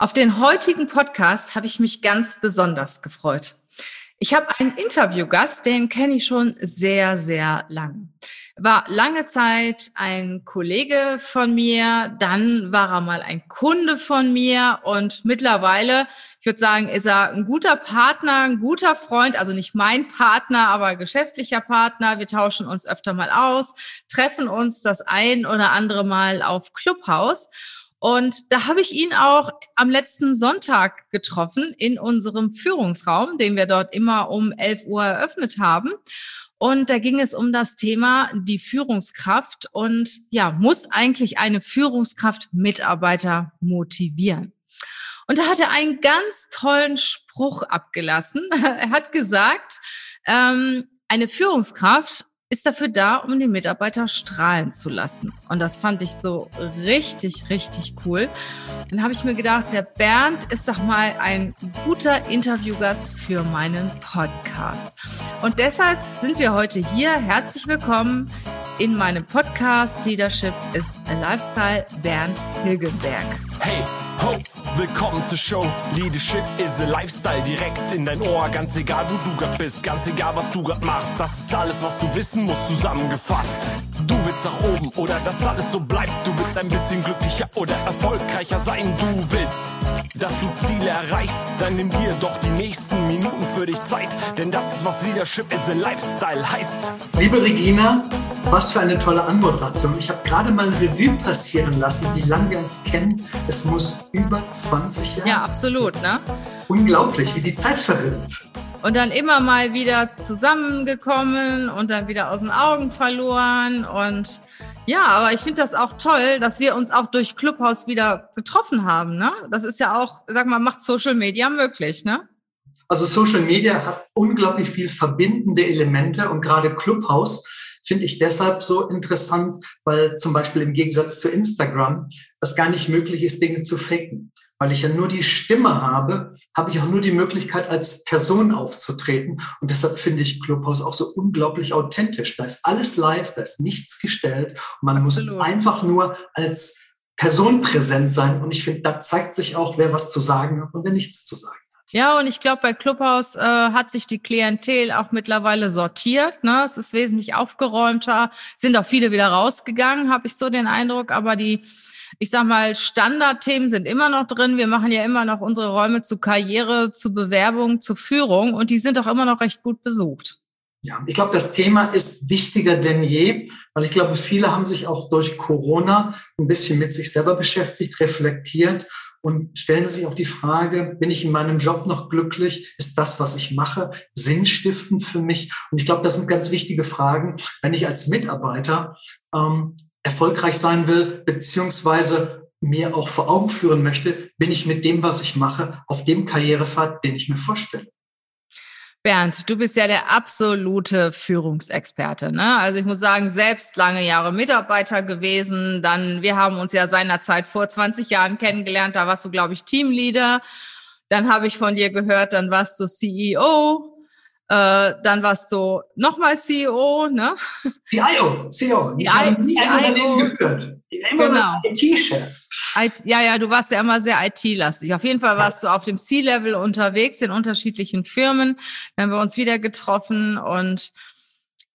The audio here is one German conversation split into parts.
Auf den heutigen Podcast habe ich mich ganz besonders gefreut. Ich habe einen Interviewgast, den kenne ich schon sehr, sehr lang. War lange Zeit ein Kollege von mir, dann war er mal ein Kunde von mir und mittlerweile, ich würde sagen, ist er ein guter Partner, ein guter Freund, also nicht mein Partner, aber geschäftlicher Partner. Wir tauschen uns öfter mal aus, treffen uns das ein oder andere Mal auf Clubhouse. Und da habe ich ihn auch am letzten Sonntag getroffen in unserem Führungsraum, den wir dort immer um 11 Uhr eröffnet haben. Und da ging es um das Thema die Führungskraft und ja, muss eigentlich eine Führungskraft Mitarbeiter motivieren? Und da hat er einen ganz tollen Spruch abgelassen. er hat gesagt, ähm, eine Führungskraft ist dafür da, um die Mitarbeiter strahlen zu lassen. Und das fand ich so richtig, richtig cool. Dann habe ich mir gedacht, der Bernd ist doch mal ein guter Interviewgast für meinen Podcast. Und deshalb sind wir heute hier. Herzlich willkommen in meinem Podcast Leadership is a Lifestyle, Bernd Hilgenberg. Hey, ho! Willkommen zur Show. Leadership is a Lifestyle direkt in dein Ohr. Ganz egal, wo du grad bist, ganz egal, was du grad machst. Das ist alles, was du wissen musst, zusammengefasst. Du willst nach oben oder dass alles so bleibt. Du willst ein bisschen glücklicher oder erfolgreicher sein. Du willst, dass du Ziele erreichst. Dann nimm dir doch die nächsten Minuten für dich Zeit. Denn das ist, was Leadership is a Lifestyle heißt. Liebe Regina, was für eine tolle Anmoderation. Ich habe gerade mal Revue passieren lassen, wie lange wir uns kennen. Es muss über 20 Jahre. Ja, absolut, ne? Unglaublich, wie die Zeit verrinnt. Und dann immer mal wieder zusammengekommen und dann wieder aus den Augen verloren. Und ja, aber ich finde das auch toll, dass wir uns auch durch Clubhouse wieder getroffen haben. Ne? Das ist ja auch, sag mal, macht Social Media möglich, ne? Also Social Media hat unglaublich viel verbindende Elemente und gerade Clubhouse finde ich deshalb so interessant, weil zum Beispiel im Gegensatz zu Instagram es gar nicht möglich ist, Dinge zu faken. Weil ich ja nur die Stimme habe, habe ich auch nur die Möglichkeit, als Person aufzutreten. Und deshalb finde ich Clubhouse auch so unglaublich authentisch. Da ist alles live, da ist nichts gestellt. Und man Absolut. muss einfach nur als Person präsent sein. Und ich finde, da zeigt sich auch, wer was zu sagen hat und wer nichts zu sagen. Ja, und ich glaube, bei Clubhouse äh, hat sich die Klientel auch mittlerweile sortiert. Ne? Es ist wesentlich aufgeräumter, sind auch viele wieder rausgegangen, habe ich so den Eindruck. Aber die, ich sag mal, Standardthemen sind immer noch drin. Wir machen ja immer noch unsere Räume zu Karriere, zu Bewerbung, zu Führung und die sind auch immer noch recht gut besucht. Ja, ich glaube, das Thema ist wichtiger denn je, weil ich glaube, viele haben sich auch durch Corona ein bisschen mit sich selber beschäftigt, reflektiert und stellen sich auch die Frage, bin ich in meinem Job noch glücklich? Ist das, was ich mache, sinnstiftend für mich? Und ich glaube, das sind ganz wichtige Fragen, wenn ich als Mitarbeiter ähm, erfolgreich sein will, beziehungsweise mir auch vor Augen führen möchte, bin ich mit dem, was ich mache, auf dem Karrierepfad, den ich mir vorstelle. Bernd, du bist ja der absolute Führungsexperte. Ne? Also ich muss sagen, selbst lange Jahre Mitarbeiter gewesen. Dann, wir haben uns ja seinerzeit vor 20 Jahren kennengelernt. Da warst du, glaube ich, Teamleader. Dann habe ich von dir gehört, dann warst du CEO. Äh, dann warst du nochmal CEO, ne? CIO, CEO. Ich habe nie ein Unternehmen geführt. Immer genau. IT-Chef. Ja, ja, du warst ja immer sehr IT-lastig. Auf jeden Fall warst du auf dem C-Level unterwegs in unterschiedlichen Firmen. Dann haben wir uns wieder getroffen und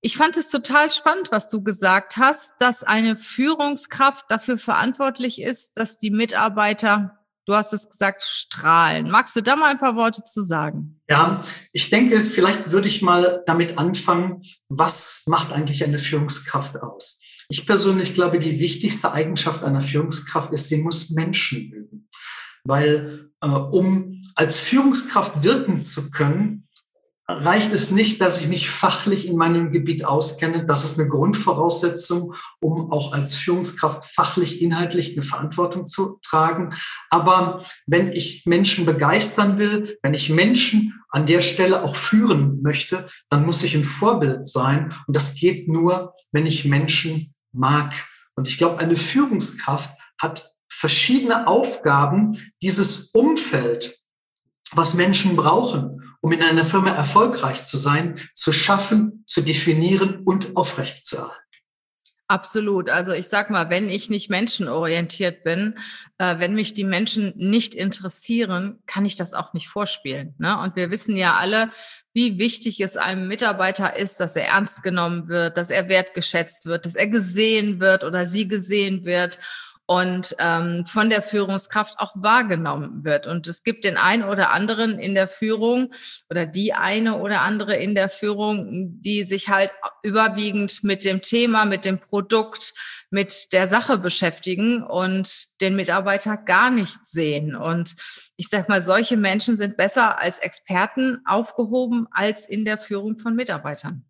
ich fand es total spannend, was du gesagt hast, dass eine Führungskraft dafür verantwortlich ist, dass die Mitarbeiter, du hast es gesagt, strahlen. Magst du da mal ein paar Worte zu sagen? Ja, ich denke, vielleicht würde ich mal damit anfangen, was macht eigentlich eine Führungskraft aus? Ich persönlich glaube, die wichtigste Eigenschaft einer Führungskraft ist, sie muss Menschen mögen. Weil äh, um als Führungskraft wirken zu können, reicht es nicht, dass ich mich fachlich in meinem Gebiet auskenne. Das ist eine Grundvoraussetzung, um auch als Führungskraft fachlich, inhaltlich eine Verantwortung zu tragen. Aber wenn ich Menschen begeistern will, wenn ich Menschen an der Stelle auch führen möchte, dann muss ich ein Vorbild sein. Und das geht nur, wenn ich Menschen mag. Und ich glaube, eine Führungskraft hat verschiedene Aufgaben, dieses Umfeld, was Menschen brauchen, um in einer Firma erfolgreich zu sein, zu schaffen, zu definieren und aufrechtzuerhalten. Absolut. Also ich sag mal, wenn ich nicht menschenorientiert bin, äh, wenn mich die Menschen nicht interessieren, kann ich das auch nicht vorspielen. Ne? Und wir wissen ja alle, wie wichtig es einem Mitarbeiter ist, dass er ernst genommen wird, dass er wertgeschätzt wird, dass er gesehen wird oder sie gesehen wird und ähm, von der Führungskraft auch wahrgenommen wird. Und es gibt den einen oder anderen in der Führung oder die eine oder andere in der Führung, die sich halt überwiegend mit dem Thema, mit dem Produkt, mit der Sache beschäftigen und den Mitarbeiter gar nicht sehen. Und ich sage mal, solche Menschen sind besser als Experten aufgehoben als in der Führung von Mitarbeitern.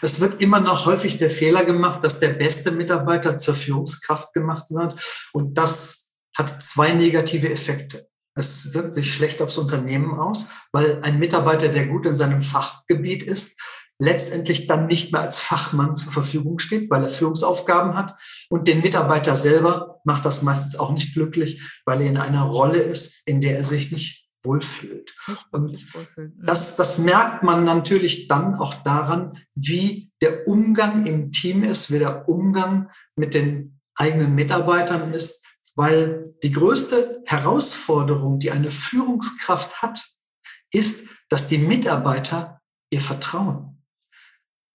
Es wird immer noch häufig der Fehler gemacht, dass der beste Mitarbeiter zur Führungskraft gemacht wird. Und das hat zwei negative Effekte. Es wirkt sich schlecht aufs Unternehmen aus, weil ein Mitarbeiter, der gut in seinem Fachgebiet ist, letztendlich dann nicht mehr als Fachmann zur Verfügung steht, weil er Führungsaufgaben hat. Und den Mitarbeiter selber macht das meistens auch nicht glücklich, weil er in einer Rolle ist, in der er sich nicht wohlfühlt. Und mhm. das, das merkt man natürlich dann auch daran, wie der Umgang im Team ist, wie der Umgang mit den eigenen Mitarbeitern ist, weil die größte Herausforderung, die eine Führungskraft hat, ist, dass die Mitarbeiter ihr vertrauen.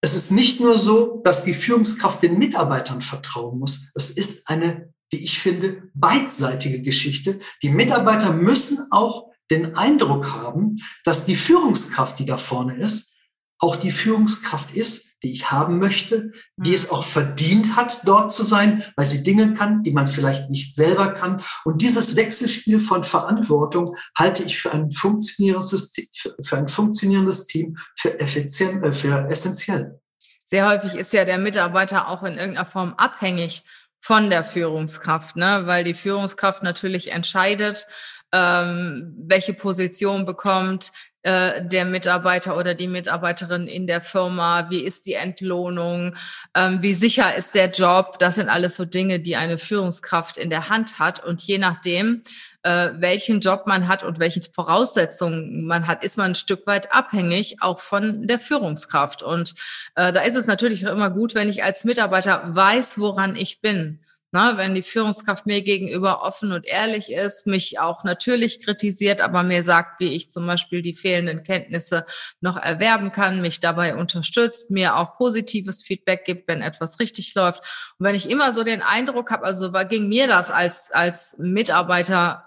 Es ist nicht nur so, dass die Führungskraft den Mitarbeitern vertrauen muss. Es ist eine, wie ich finde, beidseitige Geschichte. Die Mitarbeiter müssen auch den Eindruck haben, dass die Führungskraft, die da vorne ist, auch die Führungskraft ist, die ich haben möchte, die es mhm. auch verdient hat, dort zu sein, weil sie Dinge kann, die man vielleicht nicht selber kann. Und dieses Wechselspiel von Verantwortung halte ich für ein funktionierendes, für ein funktionierendes Team für, effizient, äh, für essentiell. Sehr häufig ist ja der Mitarbeiter auch in irgendeiner Form abhängig von der Führungskraft, ne? weil die Führungskraft natürlich entscheidet, ähm, welche Position bekommt äh, der Mitarbeiter oder die Mitarbeiterin in der Firma, wie ist die Entlohnung, ähm, wie sicher ist der Job. Das sind alles so Dinge, die eine Führungskraft in der Hand hat. Und je nachdem, äh, welchen Job man hat und welche Voraussetzungen man hat, ist man ein Stück weit abhängig auch von der Führungskraft. Und äh, da ist es natürlich immer gut, wenn ich als Mitarbeiter weiß, woran ich bin. Na, wenn die Führungskraft mir gegenüber offen und ehrlich ist, mich auch natürlich kritisiert, aber mir sagt, wie ich zum Beispiel die fehlenden Kenntnisse noch erwerben kann, mich dabei unterstützt, mir auch positives Feedback gibt, wenn etwas richtig läuft. Und wenn ich immer so den Eindruck habe, also war, ging mir das als, als Mitarbeiter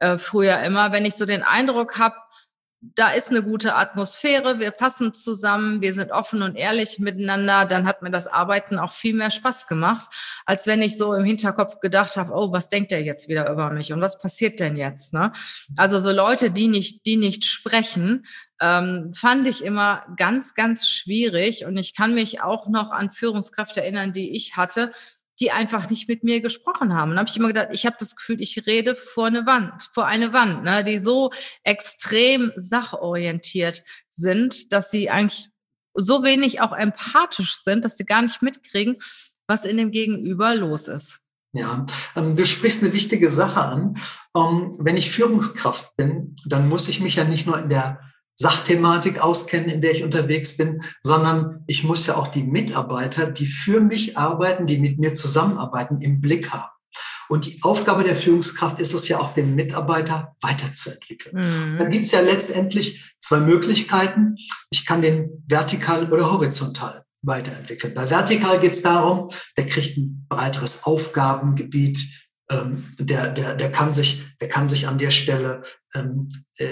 äh, früher immer, wenn ich so den Eindruck habe, da ist eine gute Atmosphäre, wir passen zusammen, wir sind offen und ehrlich miteinander, dann hat mir das Arbeiten auch viel mehr Spaß gemacht, als wenn ich so im Hinterkopf gedacht habe, oh, was denkt der jetzt wieder über mich und was passiert denn jetzt? Ne? Also so Leute, die nicht, die nicht sprechen, ähm, fand ich immer ganz, ganz schwierig. Und ich kann mich auch noch an Führungskräfte erinnern, die ich hatte, die einfach nicht mit mir gesprochen haben. Und habe ich immer gedacht, ich habe das Gefühl, ich rede vor eine Wand, vor eine Wand, ne, die so extrem sachorientiert sind, dass sie eigentlich so wenig auch empathisch sind, dass sie gar nicht mitkriegen, was in dem Gegenüber los ist. Ja, ähm, du sprichst eine wichtige Sache an. Ähm, wenn ich Führungskraft bin, dann muss ich mich ja nicht nur in der Sachthematik auskennen, in der ich unterwegs bin, sondern ich muss ja auch die Mitarbeiter, die für mich arbeiten, die mit mir zusammenarbeiten, im Blick haben. Und die Aufgabe der Führungskraft ist es ja auch, den Mitarbeiter weiterzuentwickeln. Mhm. Da gibt es ja letztendlich zwei Möglichkeiten. Ich kann den vertikal oder horizontal weiterentwickeln. Bei vertikal geht es darum, der kriegt ein breiteres Aufgabengebiet, ähm, der, der, der, kann sich, der kann sich an der Stelle ähm, äh,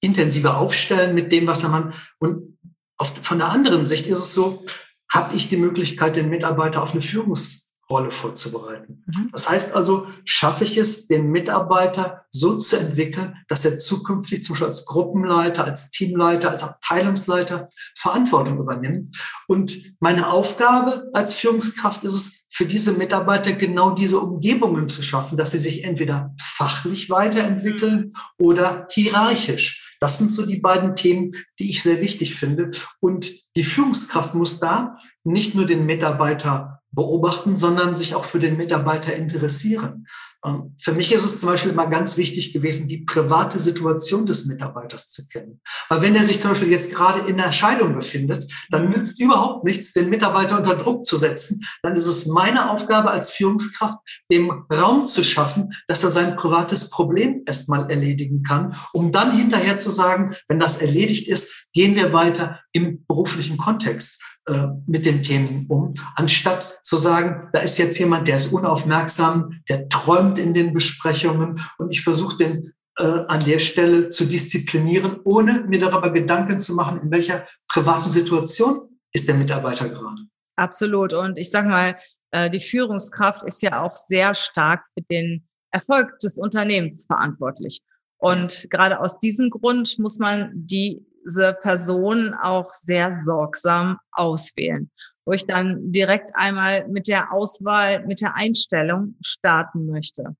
intensiver aufstellen mit dem, was er man. Und auf, von der anderen Sicht ist es so, habe ich die Möglichkeit, den Mitarbeiter auf eine Führungsrolle vorzubereiten. Mhm. Das heißt also, schaffe ich es, den Mitarbeiter so zu entwickeln, dass er zukünftig zum Beispiel als Gruppenleiter, als Teamleiter, als Abteilungsleiter Verantwortung übernimmt. Und meine Aufgabe als Führungskraft ist es, für diese Mitarbeiter genau diese Umgebungen zu schaffen, dass sie sich entweder fachlich weiterentwickeln mhm. oder hierarchisch. Das sind so die beiden Themen, die ich sehr wichtig finde. Und die Führungskraft muss da nicht nur den Mitarbeiter beobachten, sondern sich auch für den Mitarbeiter interessieren. Ähm, für mich ist es zum Beispiel immer ganz wichtig gewesen, die private Situation des Mitarbeiters zu kennen. Weil wenn er sich zum Beispiel jetzt gerade in der Scheidung befindet, dann nützt überhaupt nichts, den Mitarbeiter unter Druck zu setzen. Dann ist es meine Aufgabe als Führungskraft, dem Raum zu schaffen, dass er sein privates Problem erstmal erledigen kann, um dann hinterher zu sagen, wenn das erledigt ist, gehen wir weiter im beruflichen Kontext. Äh, mit den Themen um, anstatt zu sagen, da ist jetzt jemand, der ist unaufmerksam, der träumt in den Besprechungen und ich versuche den äh, an der Stelle zu disziplinieren, ohne mir darüber Gedanken zu machen, in welcher privaten Situation ist der Mitarbeiter gerade. Absolut. Und ich sage mal, äh, die Führungskraft ist ja auch sehr stark für den Erfolg des Unternehmens verantwortlich. Und gerade aus diesem Grund muss man die diese Person auch sehr sorgsam auswählen, wo ich dann direkt einmal mit der Auswahl, mit der Einstellung starten möchte.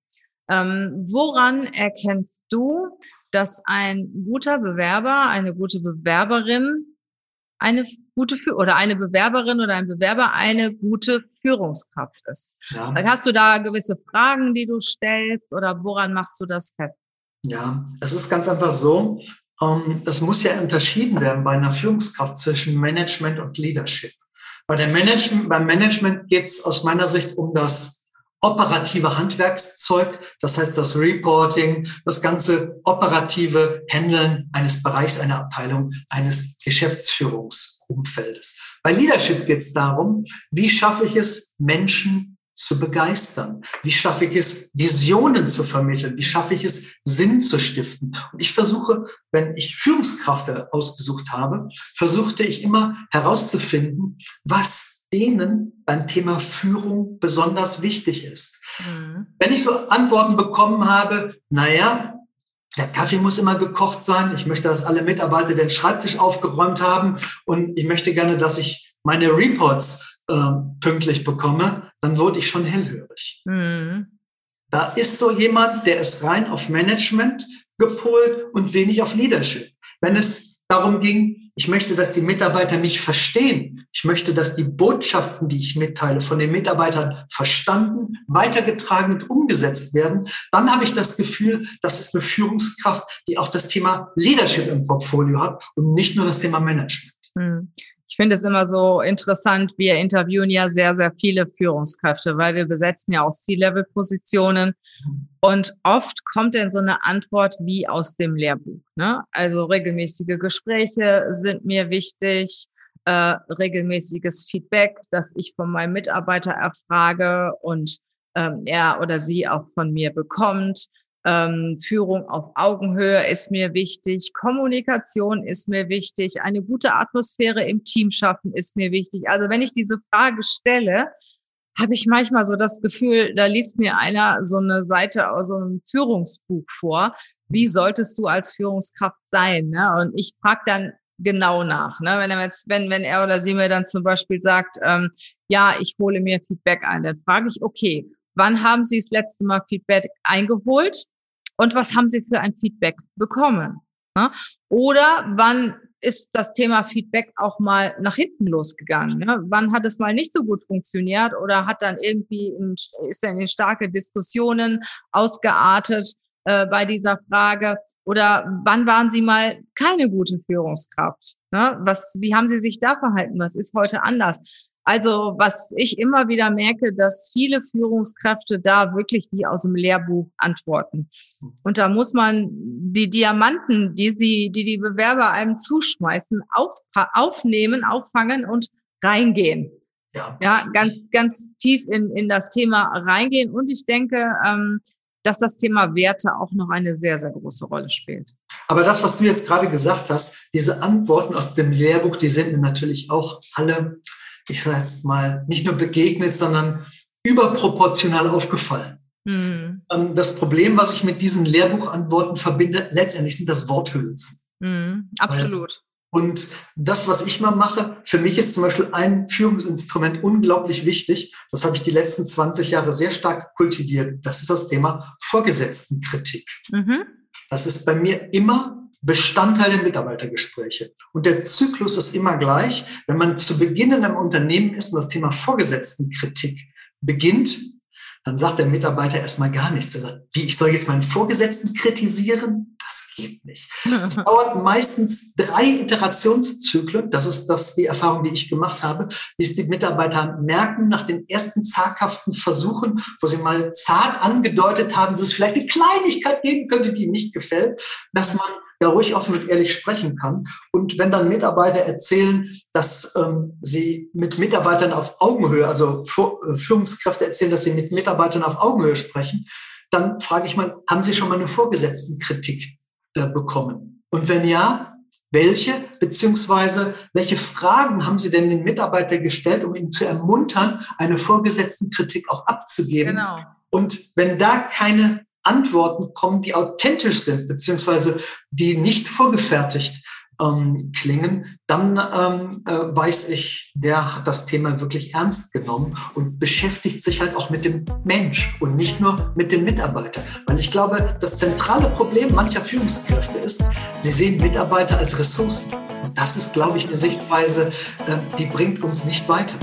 Ähm, woran erkennst du, dass ein guter Bewerber, eine gute Bewerberin eine gute oder eine Bewerberin oder ein Bewerber eine gute Führungskraft ist. Ja. Hast du da gewisse Fragen, die du stellst oder woran machst du das fest? Ja, es ist ganz einfach so, es muss ja unterschieden werden bei einer Führungskraft zwischen Management und Leadership. Bei der Management, beim Management geht es aus meiner Sicht um das operative Handwerkszeug, das heißt das Reporting, das ganze operative Handeln eines Bereichs, einer Abteilung, eines Geschäftsführungsumfeldes. Bei Leadership geht es darum, wie schaffe ich es, Menschen zu begeistern? Wie schaffe ich es, Visionen zu vermitteln? Wie schaffe ich es, Sinn zu stiften? Und ich versuche, wenn ich Führungskräfte ausgesucht habe, versuchte ich immer herauszufinden, was denen beim Thema Führung besonders wichtig ist. Mhm. Wenn ich so Antworten bekommen habe, naja, der Kaffee muss immer gekocht sein. Ich möchte, dass alle Mitarbeiter den Schreibtisch aufgeräumt haben und ich möchte gerne, dass ich meine Reports äh, pünktlich bekomme, dann wurde ich schon hellhörig. Mhm. Da ist so jemand, der ist rein auf Management gepolt und wenig auf Leadership. Wenn es darum ging, ich möchte, dass die Mitarbeiter mich verstehen. Ich möchte, dass die Botschaften, die ich mitteile, von den Mitarbeitern verstanden, weitergetragen und umgesetzt werden. Dann habe ich das Gefühl, das ist eine Führungskraft, die auch das Thema Leadership im Portfolio hat und nicht nur das Thema Management. Ich finde es immer so interessant. Wir interviewen ja sehr, sehr viele Führungskräfte, weil wir besetzen ja auch C-Level-Positionen. Und oft kommt dann so eine Antwort wie aus dem Lehrbuch. Ne? Also regelmäßige Gespräche sind mir wichtig, äh, regelmäßiges Feedback, das ich von meinem Mitarbeiter erfrage und ähm, er oder sie auch von mir bekommt. Ähm, Führung auf Augenhöhe ist mir wichtig, Kommunikation ist mir wichtig, eine gute Atmosphäre im Team schaffen ist mir wichtig. Also wenn ich diese Frage stelle, habe ich manchmal so das Gefühl, da liest mir einer so eine Seite aus so einem Führungsbuch vor. Wie solltest du als Führungskraft sein? Ne? Und ich frage dann genau nach. Ne? Wenn er jetzt, wenn, wenn er oder sie mir dann zum Beispiel sagt, ähm, ja, ich hole mir Feedback ein, dann frage ich, okay, Wann haben Sie das letzte Mal Feedback eingeholt? Und was haben Sie für ein Feedback bekommen? Oder wann ist das Thema Feedback auch mal nach hinten losgegangen? Ne? Wann hat es mal nicht so gut funktioniert oder hat dann irgendwie in, ist dann in starke Diskussionen ausgeartet äh, bei dieser Frage? Oder wann waren Sie mal keine gute Führungskraft? Ne? Was, wie haben Sie sich da verhalten? Was ist heute anders? Also was ich immer wieder merke, dass viele Führungskräfte da wirklich wie aus dem Lehrbuch antworten. Und da muss man die Diamanten, die sie, die die Bewerber einem zuschmeißen, auf, aufnehmen, auffangen und reingehen. Ja, ja ganz, ganz tief in, in das Thema reingehen. Und ich denke, ähm, dass das Thema Werte auch noch eine sehr, sehr große Rolle spielt. Aber das, was du jetzt gerade gesagt hast, diese Antworten aus dem Lehrbuch, die sind mir natürlich auch alle ich sage jetzt mal, nicht nur begegnet, sondern überproportional aufgefallen. Mhm. Das Problem, was ich mit diesen Lehrbuchantworten verbinde, letztendlich sind das Worthülsen. Mhm, absolut. Und das, was ich mal mache, für mich ist zum Beispiel ein Führungsinstrument unglaublich wichtig. Das habe ich die letzten 20 Jahre sehr stark kultiviert. Das ist das Thema Vorgesetztenkritik. Mhm. Das ist bei mir immer Bestandteil der Mitarbeitergespräche. Und der Zyklus ist immer gleich. Wenn man zu Beginn in einem Unternehmen ist und das Thema Vorgesetztenkritik beginnt, dann sagt der Mitarbeiter erstmal gar nichts. Er sagt, wie, ich soll jetzt meinen Vorgesetzten kritisieren? Das geht nicht. Es dauert meistens drei Iterationszyklen. Das ist das, die Erfahrung, die ich gemacht habe, bis die Mitarbeiter merken, nach den ersten zaghaften Versuchen, wo sie mal zart angedeutet haben, dass es vielleicht eine Kleinigkeit geben könnte, die ihnen nicht gefällt, dass man ja ruhig offen und ehrlich sprechen kann. Und wenn dann Mitarbeiter erzählen, dass ähm, sie mit Mitarbeitern auf Augenhöhe, also äh, Führungskräfte erzählen, dass sie mit Mitarbeitern auf Augenhöhe sprechen, dann frage ich mal, haben Sie schon mal eine Vorgesetztenkritik äh, bekommen? Und wenn ja, welche, beziehungsweise welche Fragen haben Sie denn den Mitarbeiter gestellt, um ihn zu ermuntern, eine Vorgesetztenkritik auch abzugeben? Genau. Und wenn da keine Antworten kommen, die authentisch sind, beziehungsweise die nicht vorgefertigt ähm, klingen, dann ähm, äh, weiß ich, der hat das Thema wirklich ernst genommen und beschäftigt sich halt auch mit dem Mensch und nicht nur mit dem Mitarbeiter. Weil ich glaube, das zentrale Problem mancher Führungskräfte ist, sie sehen Mitarbeiter als Ressourcen. Und das ist, glaube ich, eine Sichtweise, äh, die bringt uns nicht weiter.